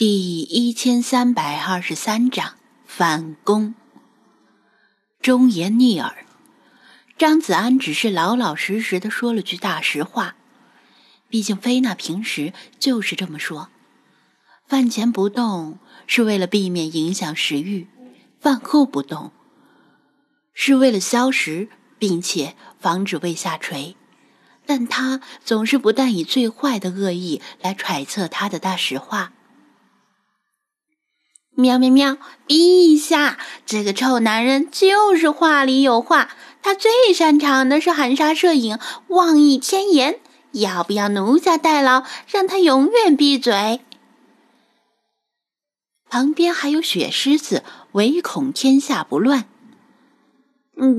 第一千三百二十三章反攻。忠言逆耳，张子安只是老老实实的说了句大实话。毕竟菲娜平时就是这么说：饭前不动是为了避免影响食欲，饭后不动是为了消食，并且防止胃下垂。但他总是不但以最坏的恶意来揣测他的大实话。喵喵喵！陛下，这个臭男人就是话里有话，他最擅长的是含沙射影、妄议天言。要不要奴家代劳，让他永远闭嘴？旁边还有雪狮子，唯恐天下不乱。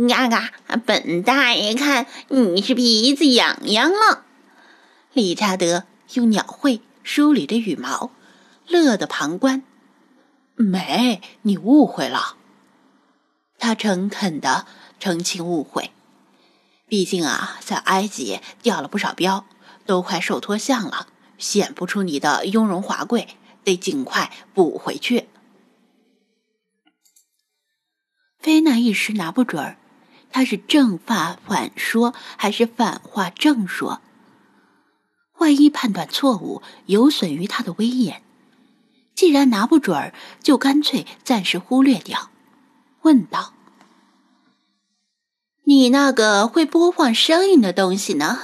嘎嘎！本大爷看你是鼻子痒痒了。理查德用鸟喙梳理着羽毛，乐得旁观。没，你误会了。他诚恳的澄清误会。毕竟啊，在埃及掉了不少标，都快瘦脱相了，显不出你的雍容华贵，得尽快补回去。菲娜一时拿不准儿，他是正话反说，还是反话正说？万一判断错误，有损于他的威严。既然拿不准，就干脆暂时忽略掉。问道：“你那个会播放声音的东西呢？”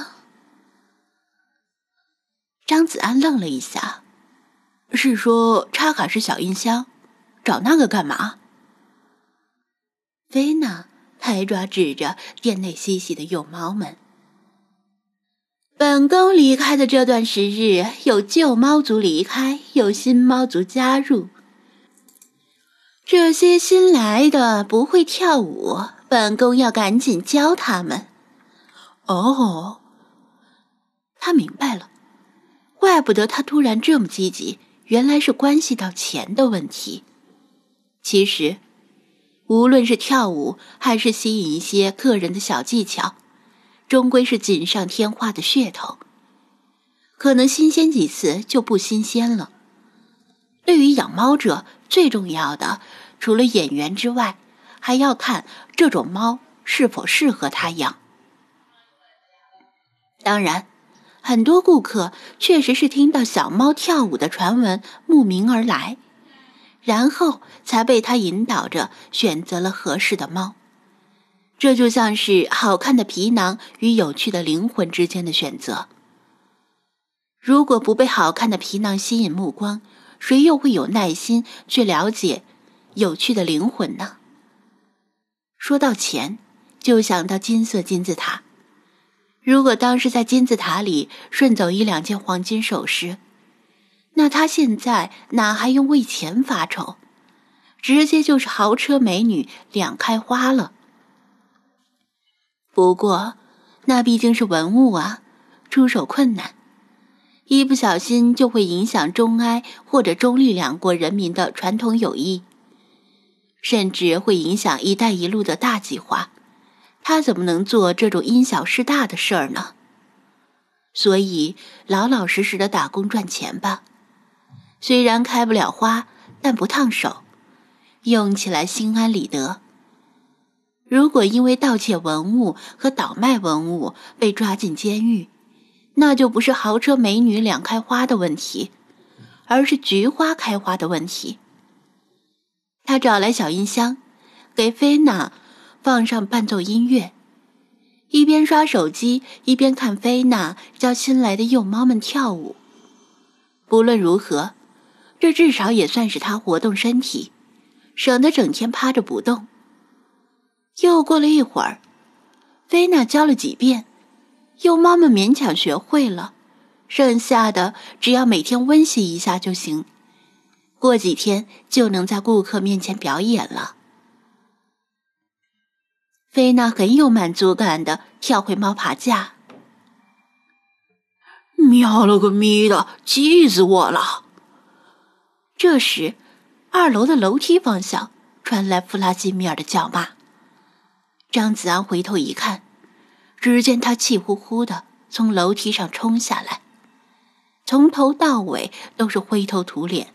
张子安愣了一下：“是说插卡式小音箱？找那个干嘛？”菲娜抬爪指着店内嬉戏的幼猫们。本宫离开的这段时日，有旧猫族离开，有新猫族加入。这些新来的不会跳舞，本宫要赶紧教他们。哦，他明白了，怪不得他突然这么积极，原来是关系到钱的问题。其实，无论是跳舞，还是吸引一些客人的小技巧。终归是锦上添花的噱头，可能新鲜几次就不新鲜了。对于养猫者，最重要的除了眼缘之外，还要看这种猫是否适合他养。当然，很多顾客确实是听到小猫跳舞的传闻慕名而来，然后才被他引导着选择了合适的猫。这就像是好看的皮囊与有趣的灵魂之间的选择。如果不被好看的皮囊吸引目光，谁又会有耐心去了解有趣的灵魂呢？说到钱，就想到金色金字塔。如果当时在金字塔里顺走一两件黄金首饰，那他现在哪还用为钱发愁？直接就是豪车美女两开花了。不过，那毕竟是文物啊，出手困难，一不小心就会影响中埃或者中立两国人民的传统友谊，甚至会影响“一带一路”的大计划。他怎么能做这种因小失大的事儿呢？所以，老老实实的打工赚钱吧。虽然开不了花，但不烫手，用起来心安理得。如果因为盗窃文物和倒卖文物被抓进监狱，那就不是豪车美女两开花的问题，而是菊花开花的问题。他找来小音箱，给菲娜放上伴奏音乐，一边刷手机一边看菲娜教新来的幼猫们跳舞。不论如何，这至少也算是他活动身体，省得整天趴着不动。又过了一会儿，菲娜教了几遍，幼猫们勉强学会了，剩下的只要每天温习一下就行，过几天就能在顾客面前表演了。菲娜很有满足感的跳回猫爬架，喵了个咪的，气死我了！这时，二楼的楼梯方向传来弗拉基米尔的叫骂。张子安回头一看，只见他气呼呼的从楼梯上冲下来，从头到尾都是灰头土脸，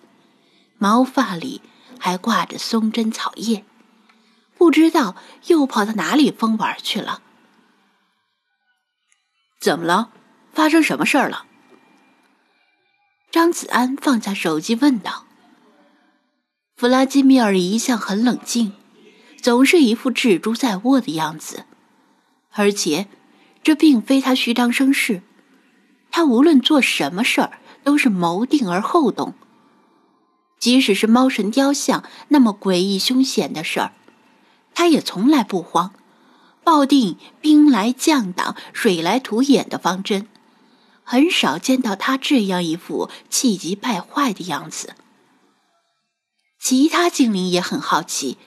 毛发里还挂着松针草叶，不知道又跑到哪里疯玩去了。怎么了？发生什么事儿了？张子安放下手机问道。弗拉基米尔一向很冷静，总是一副蜘蛛在握的样子，而且这并非他虚张声势，他无论做什么事儿都是谋定而后动。即使是猫神雕像那么诡异凶险的事儿，他也从来不慌，抱定兵来将挡、水来土掩的方针，很少见到他这样一副气急败坏的样子。其他精灵也很好奇，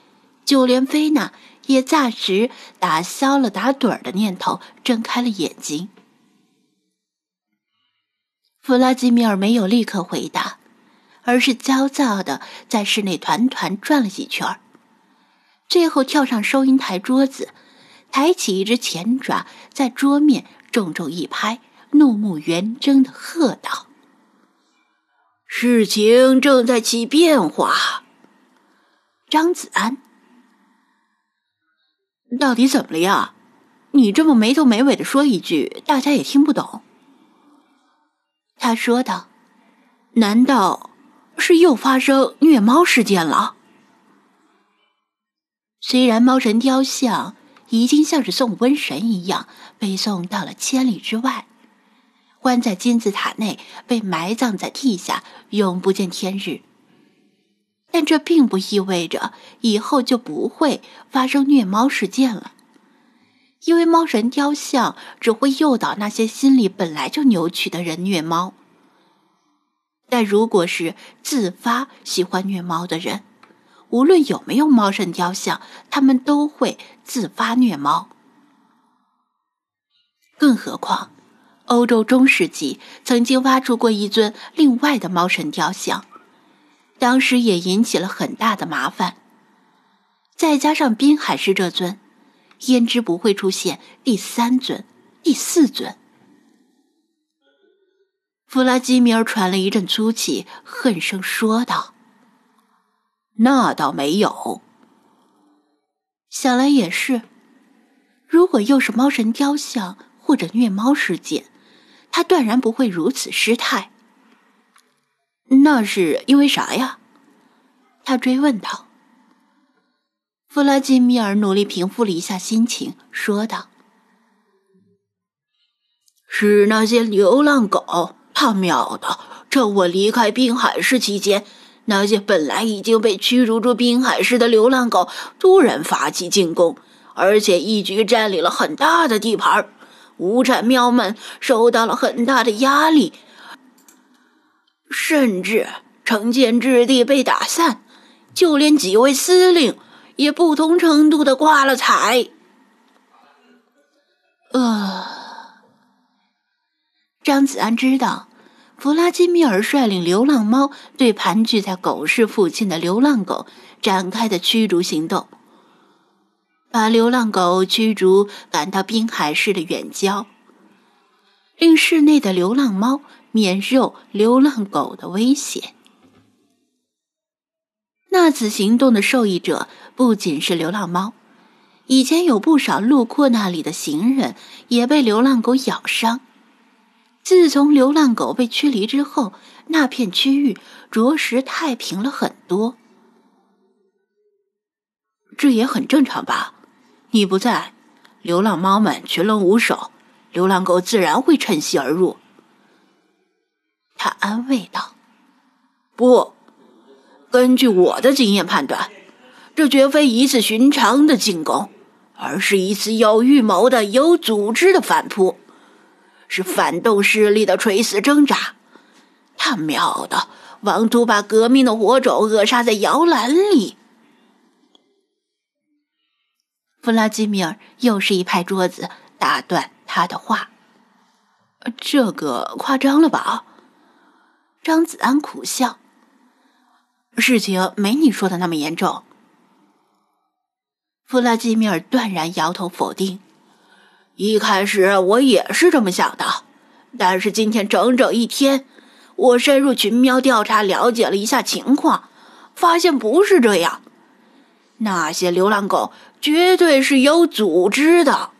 就连菲娜也暂时打消了打盹儿的念头，睁开了眼睛。弗拉基米尔没有立刻回答，而是焦躁的在室内团团转了几圈最后跳上收银台桌子，抬起一只前爪，在桌面重重一拍，怒目圆睁的喝道：“事情正在起变化。”张子安，到底怎么了呀？你这么没头没尾的说一句，大家也听不懂。他说道：“难道是又发生虐猫事件了？”虽然猫神雕像已经像是送瘟神一样被送到了千里之外，关在金字塔内，被埋葬在地下，永不见天日。但这并不意味着以后就不会发生虐猫事件了，因为猫神雕像只会诱导那些心理本来就扭曲的人虐猫。但如果是自发喜欢虐猫的人，无论有没有猫神雕像，他们都会自发虐猫。更何况，欧洲中世纪曾经挖出过一尊另外的猫神雕像。当时也引起了很大的麻烦，再加上滨海市这尊，焉知不会出现第三尊、第四尊？弗拉基米尔喘了一阵粗气，恨声说道：“那倒没有。想来也是，如果又是猫神雕像或者虐猫事件，他断然不会如此失态。”那是因为啥呀？他追问道。弗拉基米尔努力平复了一下心情，说道：“是那些流浪狗，他喵的！趁我离开滨海市期间，那些本来已经被驱逐出滨海市的流浪狗突然发起进攻，而且一举占领了很大的地盘，无产喵们受到了很大的压力。”甚至城建之地被打散，就连几位司令也不同程度的挂了彩。呃，张子安知道，弗拉基米尔率领流浪猫对盘踞在狗市附近的流浪狗展开的驱逐行动，把流浪狗驱逐赶到滨海市的远郊，令市内的流浪猫。免受流浪狗的威胁。那次行动的受益者不仅是流浪猫，以前有不少路过那里的行人也被流浪狗咬伤。自从流浪狗被驱离之后，那片区域着实太平了很多。这也很正常吧？你不在，流浪猫们群龙无首，流浪狗自然会趁虚而入。他安慰道：“不，根据我的经验判断，这绝非一次寻常的进攻，而是一次有预谋的、有组织的反扑，是反动势力的垂死挣扎。他喵的，妄图把革命的火种扼杀在摇篮里！”弗拉基米尔又是一拍桌子，打断他的话：“这个夸张了吧？”张子安苦笑：“事情没你说的那么严重。”弗拉基米尔断然摇头否定：“一开始我也是这么想的，但是今天整整一天，我深入群喵调查了解了一下情况，发现不是这样。那些流浪狗绝对是有组织的。